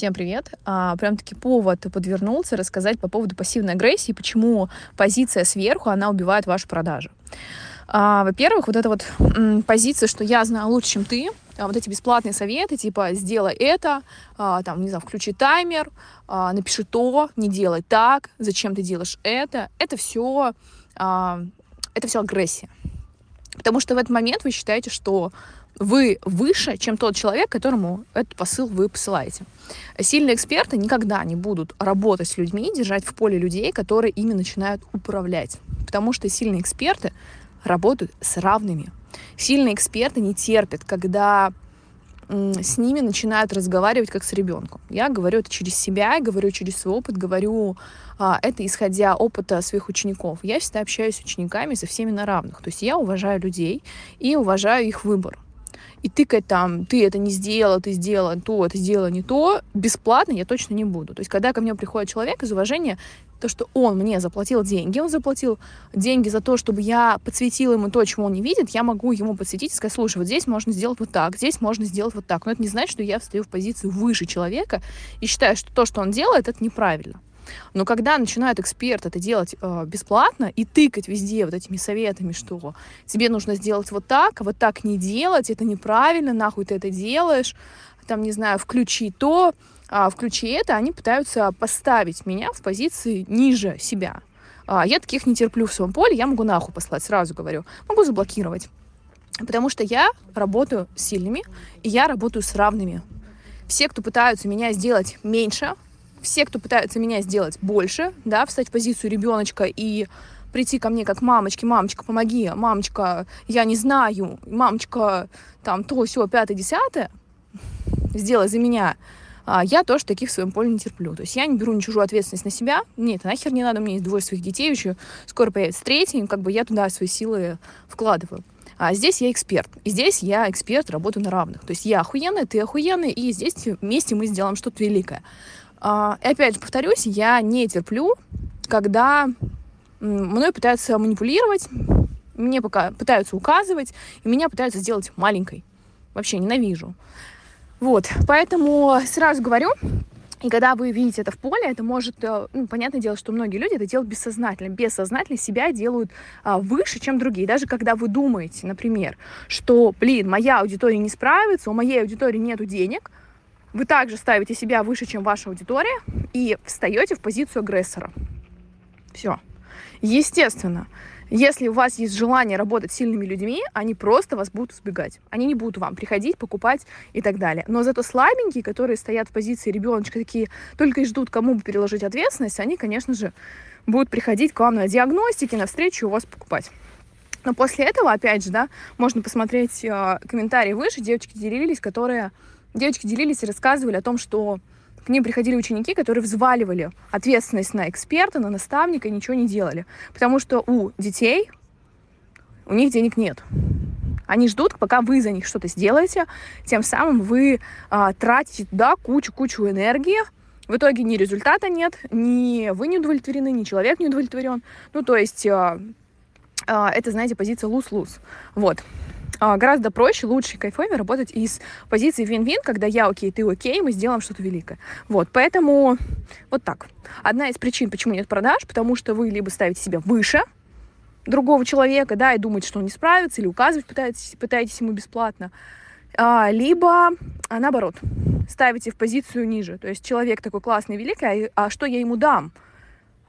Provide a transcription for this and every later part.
Всем привет. А, прям таки повод подвернулся рассказать по поводу пассивной агрессии, почему позиция сверху, она убивает ваши продажи. А, во-первых, вот эта вот м, позиция, что я знаю лучше, чем ты, а, вот эти бесплатные советы, типа сделай это, а, там, не знаю, включи таймер, а, напиши то, не делай так, зачем ты делаешь это, это все, а, это все агрессия. Потому что в этот момент вы считаете, что вы выше, чем тот человек, которому этот посыл вы посылаете. Сильные эксперты никогда не будут работать с людьми, держать в поле людей, которые ими начинают управлять. Потому что сильные эксперты работают с равными. Сильные эксперты не терпят, когда с ними начинают разговаривать как с ребенком. Я говорю это через себя, говорю через свой опыт, говорю а, это исходя опыта своих учеников. Я всегда общаюсь с учениками со всеми на равных. То есть я уважаю людей и уважаю их выбор и тыкать там, ты это не сделал, ты сделал то, ты сделал не то, бесплатно я точно не буду. То есть, когда ко мне приходит человек из уважения, то, что он мне заплатил деньги, он заплатил деньги за то, чтобы я подсветила ему то, чего он не видит, я могу ему подсветить и сказать, слушай, вот здесь можно сделать вот так, здесь можно сделать вот так. Но это не значит, что я встаю в позицию выше человека и считаю, что то, что он делает, это неправильно. Но когда начинают эксперты это делать э, бесплатно и тыкать везде вот этими советами, что тебе нужно сделать вот так, а вот так не делать, это неправильно, нахуй ты это делаешь, там, не знаю, включи то, а, включи это, они пытаются поставить меня в позиции ниже себя. А, я таких не терплю в своем поле, я могу нахуй послать, сразу говорю. Могу заблокировать. Потому что я работаю с сильными, и я работаю с равными. Все, кто пытаются меня сделать меньше, все, кто пытаются меня сделать больше, да, встать в позицию ребеночка и прийти ко мне как мамочки, мамочка, помоги, мамочка, я не знаю, мамочка, там, то, все, пятое, десятое, сделай за меня, а, я тоже таких в своем поле не терплю. То есть я не беру ни чужую ответственность на себя. Мне это нахер не надо, у меня есть двое своих детей еще, скоро появится третий, как бы я туда свои силы вкладываю. А здесь я эксперт. И здесь я эксперт, работаю на равных. То есть я охуенная, ты охуенный, и здесь вместе мы сделаем что-то великое. А, и опять же, повторюсь, я не терплю, когда мной пытаются манипулировать, мне пока пытаются указывать, и меня пытаются сделать маленькой. Вообще ненавижу. Вот, поэтому сразу говорю, и когда вы видите это в поле, это может, э, ну, понятное дело, что многие люди это делают бессознательно. Бессознательно себя делают а, выше, чем другие. Даже когда вы думаете, например, что, блин, моя аудитория не справится, у моей аудитории нету денег, вы также ставите себя выше, чем ваша аудитория, и встаете в позицию агрессора. Все. Естественно, если у вас есть желание работать с сильными людьми, они просто вас будут избегать. Они не будут вам приходить, покупать и так далее. Но зато слабенькие, которые стоят в позиции ребеночка, такие только и ждут, кому бы переложить ответственность, они, конечно же, будут приходить к вам на диагностике, на встречу у вас покупать. Но после этого, опять же, да, можно посмотреть э, комментарии выше, девочки делились, которые девочки делились и рассказывали о том, что к ним приходили ученики, которые взваливали ответственность на эксперта, на наставника и ничего не делали. Потому что у детей, у них денег нет. Они ждут, пока вы за них что-то сделаете, тем самым вы а, тратите туда кучу-кучу энергии, в итоге ни результата нет, ни вы не удовлетворены, ни человек не удовлетворен. Ну, то есть а, а, это, знаете, позиция луз-луз. Вот. А, гораздо проще, лучше кайфовее работать из позиции вин-вин, когда я окей, ты окей, мы сделаем что-то великое. Вот, поэтому вот так. Одна из причин, почему нет продаж, потому что вы либо ставите себя выше другого человека, да, и думаете, что он не справится, или указывать пытаетесь, пытаетесь ему бесплатно, а, либо а, наоборот, ставите в позицию ниже. То есть человек такой классный, великий, а, а что я ему дам?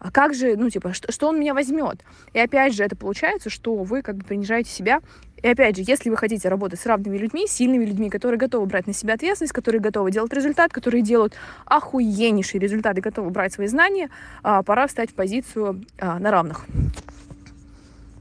а как же, ну, типа, что, что он меня возьмет? И опять же, это получается, что вы как бы принижаете себя и опять же, если вы хотите работать с равными людьми, сильными людьми, которые готовы брать на себя ответственность, которые готовы делать результат, которые делают охуеннейшие результаты, готовы брать свои знания, а, пора встать в позицию а, на равных.